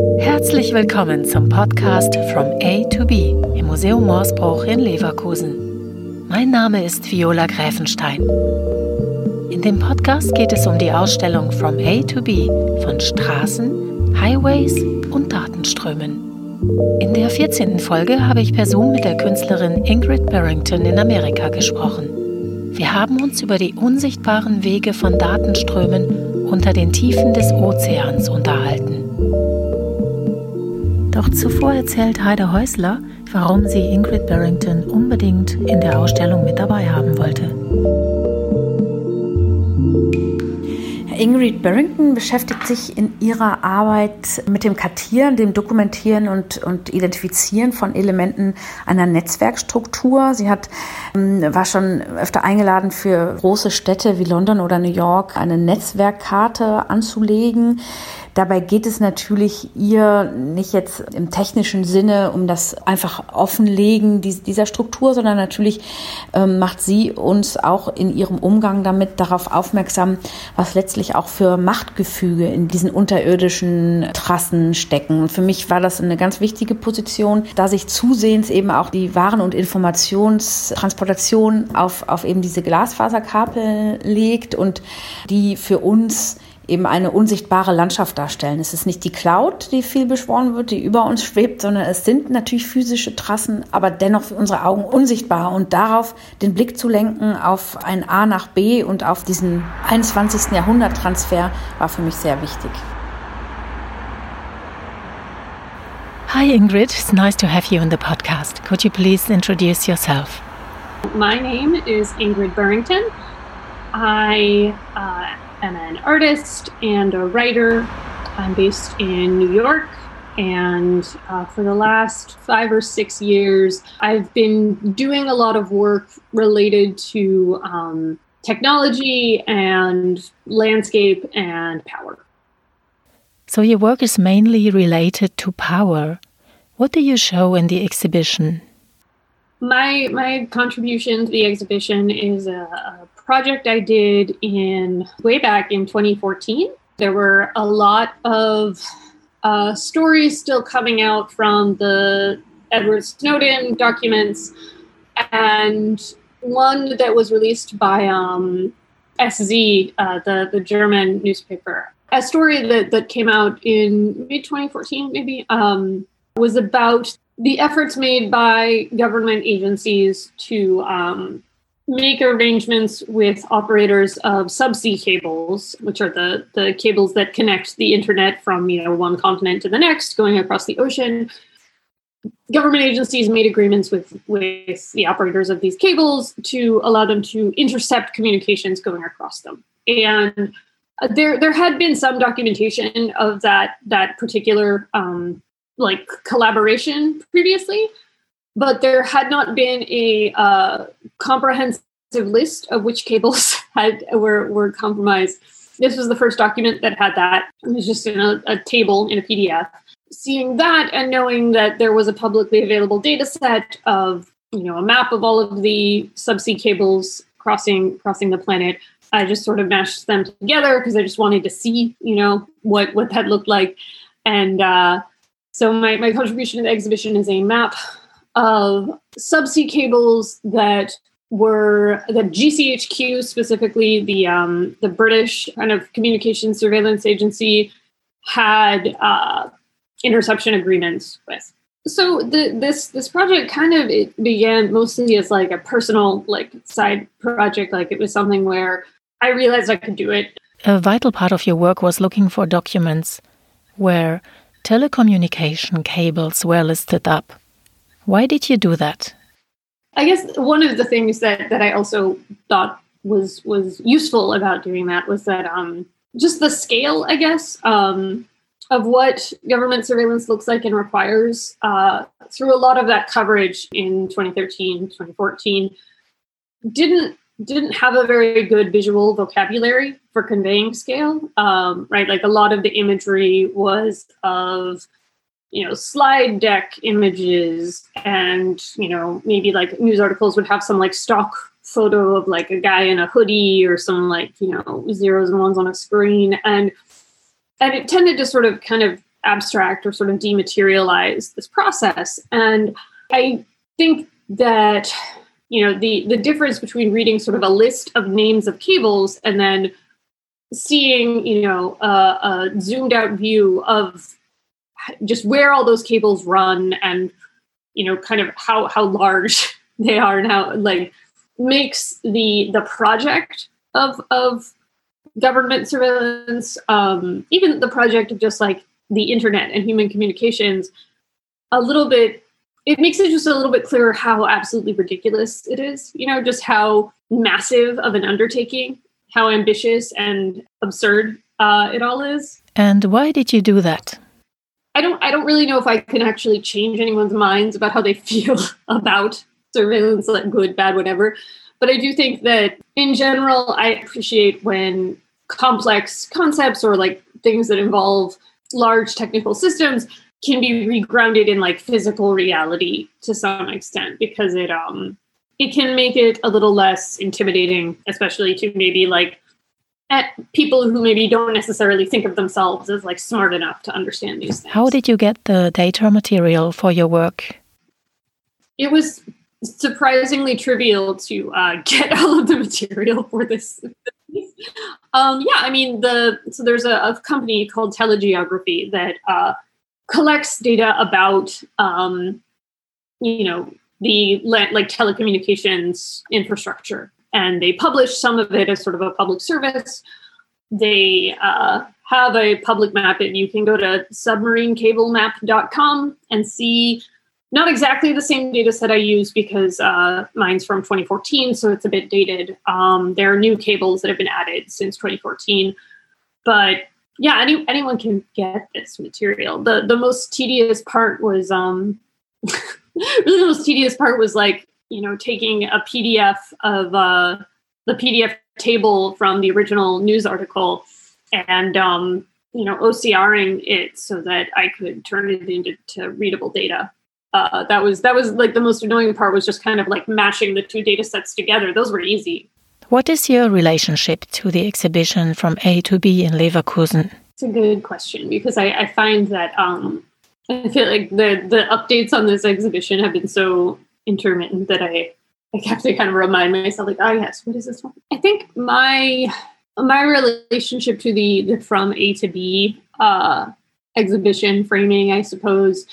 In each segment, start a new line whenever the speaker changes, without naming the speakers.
Herzlich willkommen zum Podcast From A to B im Museum Morsbruch in Leverkusen. Mein Name ist Viola Gräfenstein. In dem Podcast geht es um die Ausstellung From A to B von Straßen, Highways und Datenströmen. In der 14. Folge habe ich per Zoom mit der Künstlerin Ingrid Barrington in Amerika gesprochen. Wir haben uns über die unsichtbaren Wege von Datenströmen unter den Tiefen des Ozeans unterhalten. Doch zuvor erzählt Heide Häusler, warum sie Ingrid Barrington unbedingt in der Ausstellung mit dabei haben wollte.
Ingrid Barrington beschäftigt sich in ihrer Arbeit mit dem Kartieren, dem Dokumentieren und, und Identifizieren von Elementen einer Netzwerkstruktur. Sie hat, ähm, war schon öfter eingeladen, für große Städte wie London oder New York eine Netzwerkkarte anzulegen. Dabei geht es natürlich ihr nicht jetzt im technischen Sinne um das einfach Offenlegen dieser Struktur, sondern natürlich ähm, macht sie uns auch in ihrem Umgang damit darauf aufmerksam, was letztlich auch für Machtgefüge in diesen unterirdischen Trassen stecken. Und für mich war das eine ganz wichtige Position, da sich zusehends eben auch die Waren- und Informationstransportation auf, auf eben diese Glasfaserkabel legt und die für uns eben eine unsichtbare Landschaft darstellen. Es ist nicht die Cloud, die viel beschworen wird, die über uns schwebt, sondern es sind natürlich physische Trassen, aber dennoch für unsere Augen unsichtbar. Und darauf den Blick zu lenken auf ein A nach B und auf diesen 21. Jahrhundert-Transfer war für mich sehr wichtig.
Hi Ingrid, it's nice to have you on the podcast. Could you please introduce yourself?
My name is Ingrid Burrington. I uh, am an artist and a writer. I'm based in New York. And uh, for the last five or six years, I've been doing a lot of work related to um, technology and landscape and power.
So, your work is mainly related to power. What do you show in the exhibition?
My, my contribution to the exhibition is a, a project I did in way back in 2014. There were a lot of uh, stories still coming out from the Edward Snowden documents, and one that was released by um, SZ, uh, the the German newspaper. A story that that came out in mid 2014, maybe, um, was about the efforts made by government agencies to um, make arrangements with operators of subsea cables, which are the, the cables that connect the internet from you know one continent to the next, going across the ocean. Government agencies made agreements with, with the operators of these cables to allow them to intercept communications going across them. And there there had been some documentation of that that particular um, like collaboration previously, but there had not been a uh, comprehensive list of which cables had were were compromised. This was the first document that had that. It was just in a, a table in a PDF. Seeing that and knowing that there was a publicly available data set of you know a map of all of the subsea cables crossing crossing the planet, I just sort of mashed them together because I just wanted to see you know what what that looked like, and uh, so my my contribution to the exhibition is a map of subsea cables that were the GCHQ specifically the um, the British kind of communication surveillance agency had uh, interception agreements with. So the, this this project kind of it began mostly as like a personal like side project. Like it was something where I realized I could do it.
A vital part of your work was looking for documents where telecommunication cables were listed up. Why did you do that?
I guess one of the things that that I also thought was was useful about doing that was that um, just the scale, I guess, um, of what government surveillance looks like and requires uh, through a lot of that coverage in 2013, 2014, didn't didn't have a very good visual vocabulary for conveying scale. Um, right, like a lot of the imagery was of you know slide deck images and you know maybe like news articles would have some like stock photo of like a guy in a hoodie or some like you know zeros and ones on a screen and and it tended to sort of kind of abstract or sort of dematerialize this process. And I think that you know the the difference between reading sort of a list of names of cables and then seeing you know a, a zoomed out view of just where all those cables run and you know kind of how how large they are and how like makes the the project of of government surveillance um even the project of just like the internet and human communications a little bit it makes it just a little bit clearer how absolutely ridiculous it is you know just how massive of an undertaking how ambitious and absurd uh, it all is
and why did you do that
I don't I don't really know if I can actually change anyone's minds about how they feel about surveillance, like good, bad, whatever. But I do think that in general, I appreciate when complex concepts or like things that involve large technical systems can be regrounded in like physical reality to some extent because it um it can make it a little less intimidating, especially to maybe like at people who maybe don't necessarily think of themselves as like smart enough to understand these things.
How did you get the data material for your work?
It was surprisingly trivial to uh, get all of the material for this. um, yeah, I mean the so there's a, a company called Telegeography that uh, collects data about um, you know the like telecommunications infrastructure and they publish some of it as sort of a public service. They uh, have a public map, and you can go to submarinecablemap.com and see not exactly the same data set I use because uh, mine's from 2014, so it's a bit dated. Um, there are new cables that have been added since 2014, but yeah, any, anyone can get this material. the The most tedious part was um, really the most tedious part was like you know, taking a PDF of uh, the PDF table from the original news article and, um, you know, OCRing it so that I could turn it into readable data. Uh, that was that was like the most annoying part was just kind of like mashing the two data sets together. Those were easy.
What is your relationship to the exhibition from A to B in Leverkusen?
It's a good question because I, I find that um, I feel like the the updates on this exhibition have been so intermittent that I I have to kind of remind myself like, oh yes, what is this one? I think my my relationship to the, the from A to B uh, exhibition framing, I suppose,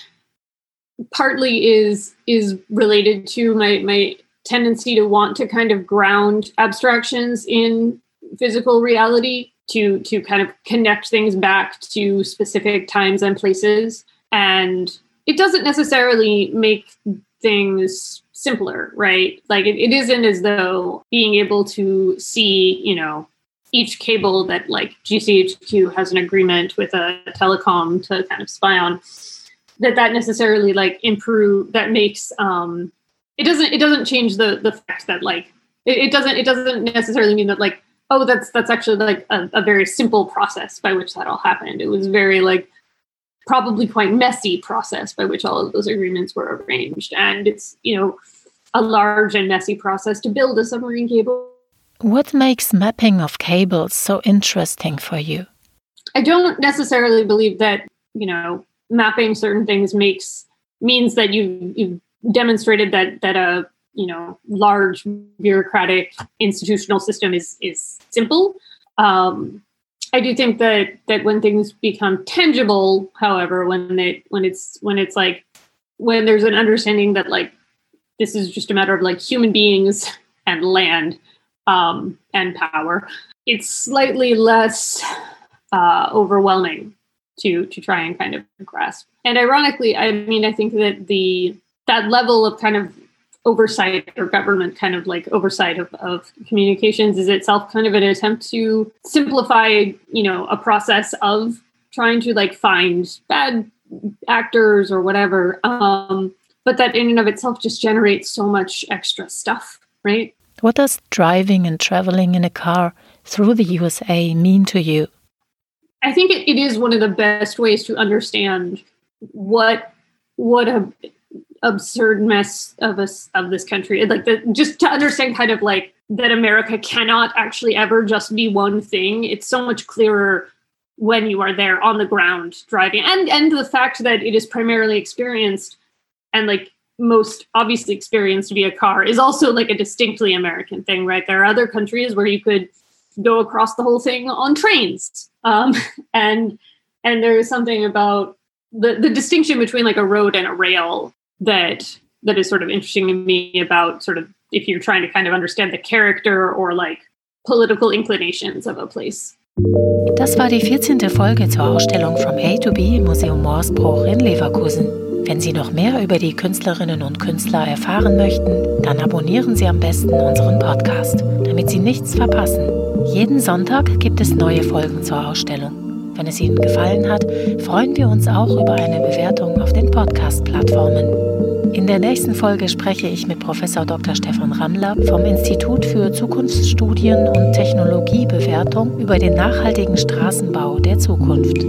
partly is is related to my my tendency to want to kind of ground abstractions in physical reality to to kind of connect things back to specific times and places and it doesn't necessarily make things simpler, right? Like it, it isn't as though being able to see, you know, each cable that like GCHQ has an agreement with a telecom to kind of spy on, that that necessarily like improve that makes um it doesn't it doesn't change the the fact that like it, it doesn't it doesn't necessarily mean that like oh that's that's actually like a, a very simple process by which that all happened. It was very like probably quite messy process by which all of those agreements were arranged. And it's, you know, a large and messy process to build a submarine cable.
What makes mapping of cables so interesting for you?
I don't necessarily believe that, you know, mapping certain things makes means that you you've demonstrated that that a you know large bureaucratic institutional system is is simple. Um, I do think that that when things become tangible, however, when they when it's when it's like when there's an understanding that like this is just a matter of like human beings and land um, and power, it's slightly less uh, overwhelming to to try and kind of grasp. And ironically, I mean, I think that the that level of kind of oversight or government kind of like oversight of, of communications is itself kind of an attempt to simplify you know a process of trying to like find bad actors or whatever um, but that in and of itself just generates so much extra stuff right?
What does driving and traveling in a car through the usa mean to you?
I think it, it is one of the best ways to understand what what a absurd mess of us of this country. Like the, just to understand kind of like that america cannot actually ever just be one thing it's so much clearer when you are there on the ground driving. And and the fact that it is primarily experienced and like most obviously experienced via car is also like a distinctly american thing right? There are other countries where you could go across the whole thing on trains. Um, and and there is something about the the distinction between like a road and a rail that that is sort of interesting to me about sort of if you're trying to kind of understand the character or like political inclinations of a place
Das war die 14. Folge zur Ausstellung From A to B im Museum Morsbruch in Leverkusen. Wenn Sie noch mehr über die Künstlerinnen und Künstler erfahren möchten, dann abonnieren Sie am besten unseren Podcast, damit Sie nichts verpassen. Jeden Sonntag gibt es neue Folgen zur Ausstellung. Wenn es Ihnen gefallen hat, freuen wir uns auch über eine Bewertung auf den Podcast-Plattformen. In der nächsten Folge spreche ich mit Professor Dr. Stefan Rammler vom Institut für Zukunftsstudien und Technologiebewertung über den nachhaltigen Straßenbau der Zukunft.